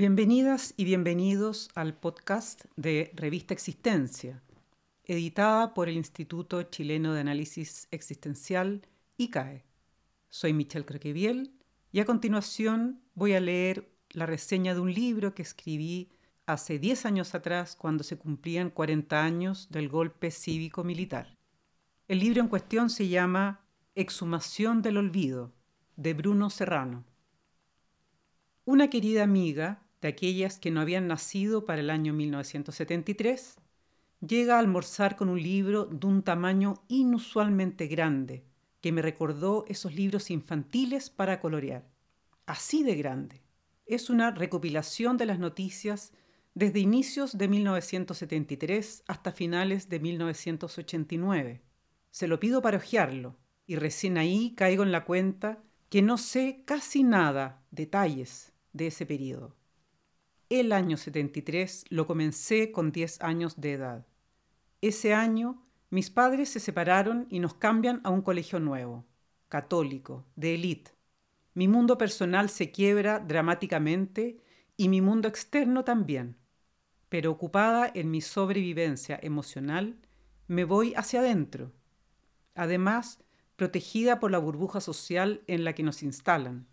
Bienvenidas y bienvenidos al podcast de Revista Existencia, editada por el Instituto Chileno de Análisis Existencial, ICAE. Soy Michelle Croqueviel y a continuación voy a leer la reseña de un libro que escribí hace 10 años atrás cuando se cumplían 40 años del golpe cívico-militar. El libro en cuestión se llama Exhumación del Olvido, de Bruno Serrano. Una querida amiga, de aquellas que no habían nacido para el año 1973, llega a almorzar con un libro de un tamaño inusualmente grande, que me recordó esos libros infantiles para colorear. Así de grande. Es una recopilación de las noticias desde inicios de 1973 hasta finales de 1989. Se lo pido para hojearlo, y recién ahí caigo en la cuenta que no sé casi nada, detalles, de ese periodo. El año 73 lo comencé con 10 años de edad. Ese año mis padres se separaron y nos cambian a un colegio nuevo, católico, de élite. Mi mundo personal se quiebra dramáticamente y mi mundo externo también. Pero ocupada en mi sobrevivencia emocional, me voy hacia adentro. Además, protegida por la burbuja social en la que nos instalan.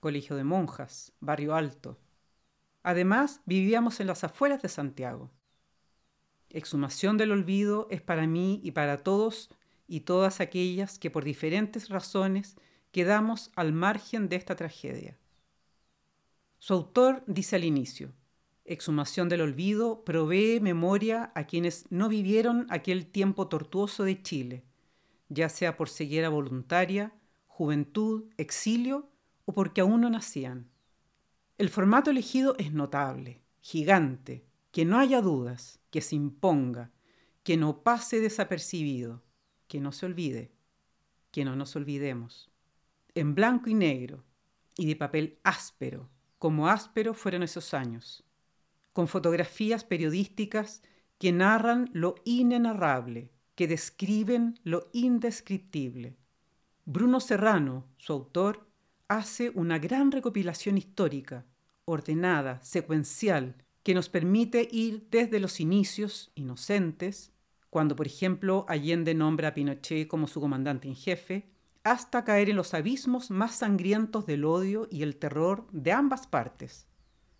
Colegio de monjas, barrio alto, Además, vivíamos en las afueras de Santiago. Exhumación del olvido es para mí y para todos y todas aquellas que por diferentes razones quedamos al margen de esta tragedia. Su autor dice al inicio, Exhumación del olvido provee memoria a quienes no vivieron aquel tiempo tortuoso de Chile, ya sea por ceguera voluntaria, juventud, exilio o porque aún no nacían. El formato elegido es notable, gigante, que no haya dudas, que se imponga, que no pase desapercibido, que no se olvide, que no nos olvidemos. En blanco y negro y de papel áspero, como áspero fueron esos años, con fotografías periodísticas que narran lo inenarrable, que describen lo indescriptible. Bruno Serrano, su autor, hace una gran recopilación histórica, ordenada, secuencial, que nos permite ir desde los inicios inocentes, cuando por ejemplo Allende nombra a Pinochet como su comandante en jefe, hasta caer en los abismos más sangrientos del odio y el terror de ambas partes,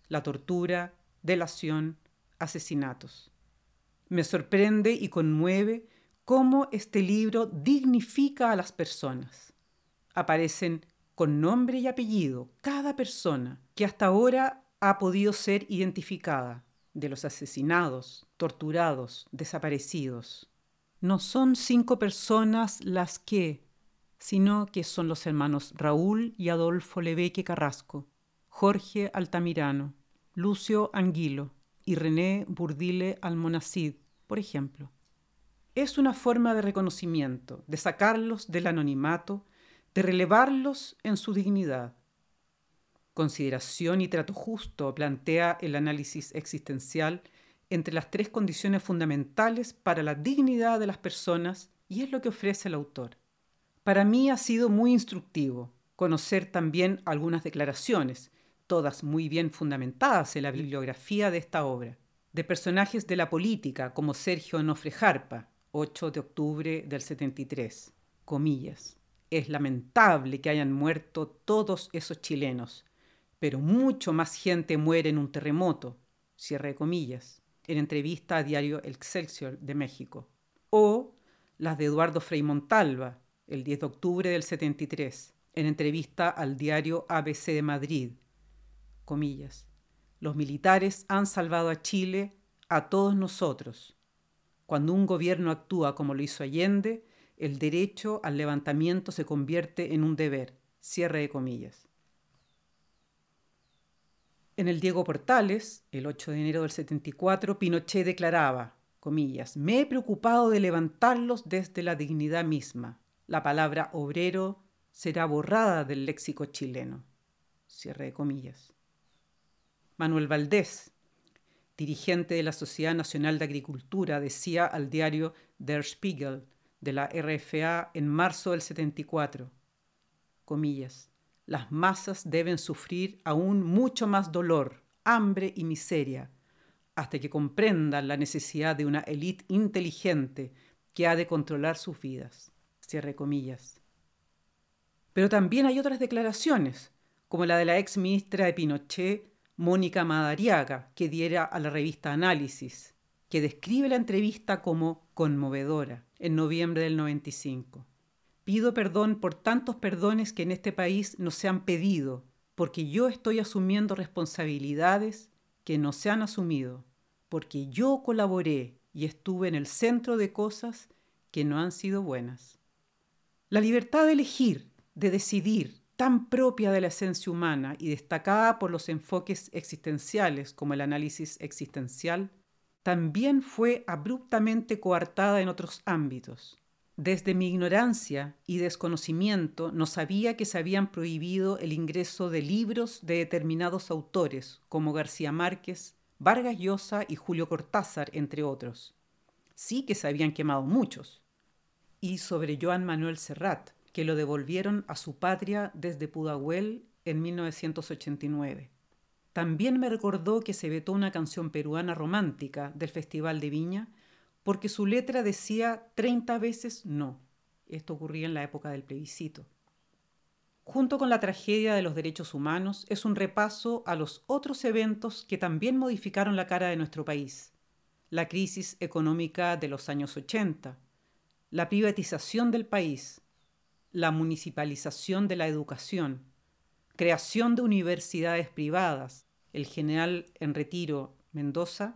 la tortura, delación, asesinatos. Me sorprende y conmueve cómo este libro dignifica a las personas. Aparecen con nombre y apellido cada persona que hasta ahora ha podido ser identificada de los asesinados, torturados, desaparecidos. No son cinco personas las que, sino que son los hermanos Raúl y Adolfo Lebeque Carrasco, Jorge Altamirano, Lucio Anguilo y René Burdile Almonacid, por ejemplo. Es una forma de reconocimiento, de sacarlos del anonimato de relevarlos en su dignidad. Consideración y trato justo plantea el análisis existencial entre las tres condiciones fundamentales para la dignidad de las personas y es lo que ofrece el autor. Para mí ha sido muy instructivo conocer también algunas declaraciones, todas muy bien fundamentadas en la bibliografía de esta obra, de personajes de la política como Sergio Onofre Jarpa, 8 de octubre del 73, comillas. Es lamentable que hayan muerto todos esos chilenos, pero mucho más gente muere en un terremoto, cierre de comillas, en entrevista a diario Excelsior de México. O las de Eduardo Frei Montalva, el 10 de octubre del 73, en entrevista al diario ABC de Madrid, comillas. Los militares han salvado a Chile, a todos nosotros. Cuando un gobierno actúa como lo hizo Allende, el derecho al levantamiento se convierte en un deber. Cierre de comillas. En el Diego Portales, el 8 de enero del 74, Pinochet declaraba, comillas, me he preocupado de levantarlos desde la dignidad misma. La palabra obrero será borrada del léxico chileno. Cierre de comillas. Manuel Valdés, dirigente de la Sociedad Nacional de Agricultura, decía al diario Der Spiegel, de la RFA en marzo del 74. Comillas. Las masas deben sufrir aún mucho más dolor, hambre y miseria, hasta que comprendan la necesidad de una élite inteligente que ha de controlar sus vidas. Cierre comillas. Pero también hay otras declaraciones, como la de la ex ministra de Pinochet, Mónica Madariaga, que diera a la revista Análisis, que describe la entrevista como conmovedora en noviembre del 95. Pido perdón por tantos perdones que en este país no se han pedido, porque yo estoy asumiendo responsabilidades que no se han asumido, porque yo colaboré y estuve en el centro de cosas que no han sido buenas. La libertad de elegir de decidir tan propia de la esencia humana y destacada por los enfoques existenciales como el análisis existencial, también fue abruptamente coartada en otros ámbitos. Desde mi ignorancia y desconocimiento no sabía que se habían prohibido el ingreso de libros de determinados autores, como García Márquez, Vargas Llosa y Julio Cortázar, entre otros. Sí que se habían quemado muchos. Y sobre Joan Manuel Serrat, que lo devolvieron a su patria desde Pudahuel en 1989. También me recordó que se vetó una canción peruana romántica del Festival de Viña porque su letra decía 30 veces no. Esto ocurría en la época del plebiscito. Junto con la tragedia de los derechos humanos, es un repaso a los otros eventos que también modificaron la cara de nuestro país. La crisis económica de los años 80, la privatización del país, la municipalización de la educación, creación de universidades privadas. El general en retiro Mendoza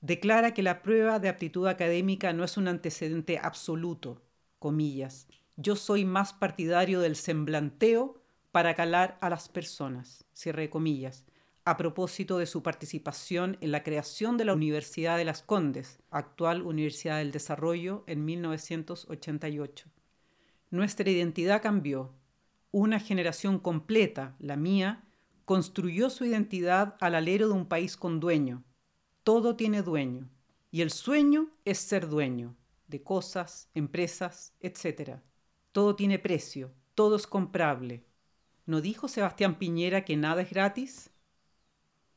declara que la prueba de aptitud académica no es un antecedente absoluto, comillas. Yo soy más partidario del semblanteo para calar a las personas, cierre comillas, a propósito de su participación en la creación de la Universidad de las Condes, actual Universidad del Desarrollo, en 1988. Nuestra identidad cambió. Una generación completa, la mía, construyó su identidad al alero de un país con dueño. Todo tiene dueño. Y el sueño es ser dueño de cosas, empresas, etc. Todo tiene precio, todo es comprable. ¿No dijo Sebastián Piñera que nada es gratis?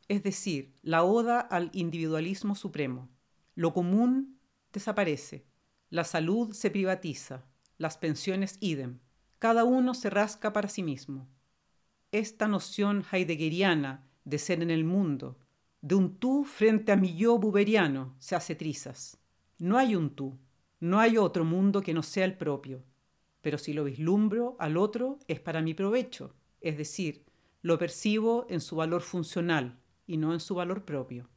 Es decir, la oda al individualismo supremo. Lo común desaparece, la salud se privatiza, las pensiones idem. Cada uno se rasca para sí mismo. Esta noción heideggeriana de ser en el mundo, de un tú frente a mi yo buberiano, se hace trizas. No hay un tú, no hay otro mundo que no sea el propio, pero si lo vislumbro al otro es para mi provecho, es decir, lo percibo en su valor funcional y no en su valor propio.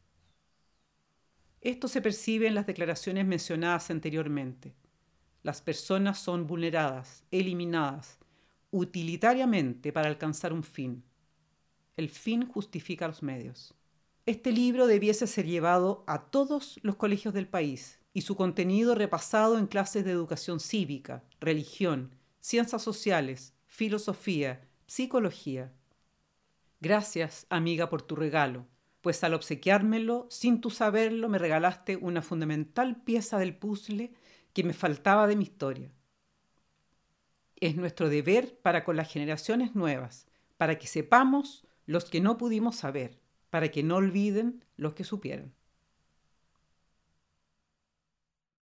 Esto se percibe en las declaraciones mencionadas anteriormente. Las personas son vulneradas, eliminadas, utilitariamente para alcanzar un fin. El fin justifica los medios. Este libro debiese ser llevado a todos los colegios del país y su contenido repasado en clases de educación cívica, religión, ciencias sociales, filosofía, psicología. Gracias, amiga, por tu regalo, pues al obsequiármelo, sin tu saberlo, me regalaste una fundamental pieza del puzzle que me faltaba de mi historia. Es nuestro deber para con las generaciones nuevas, para que sepamos los que no pudimos saber, para que no olviden los que supieron.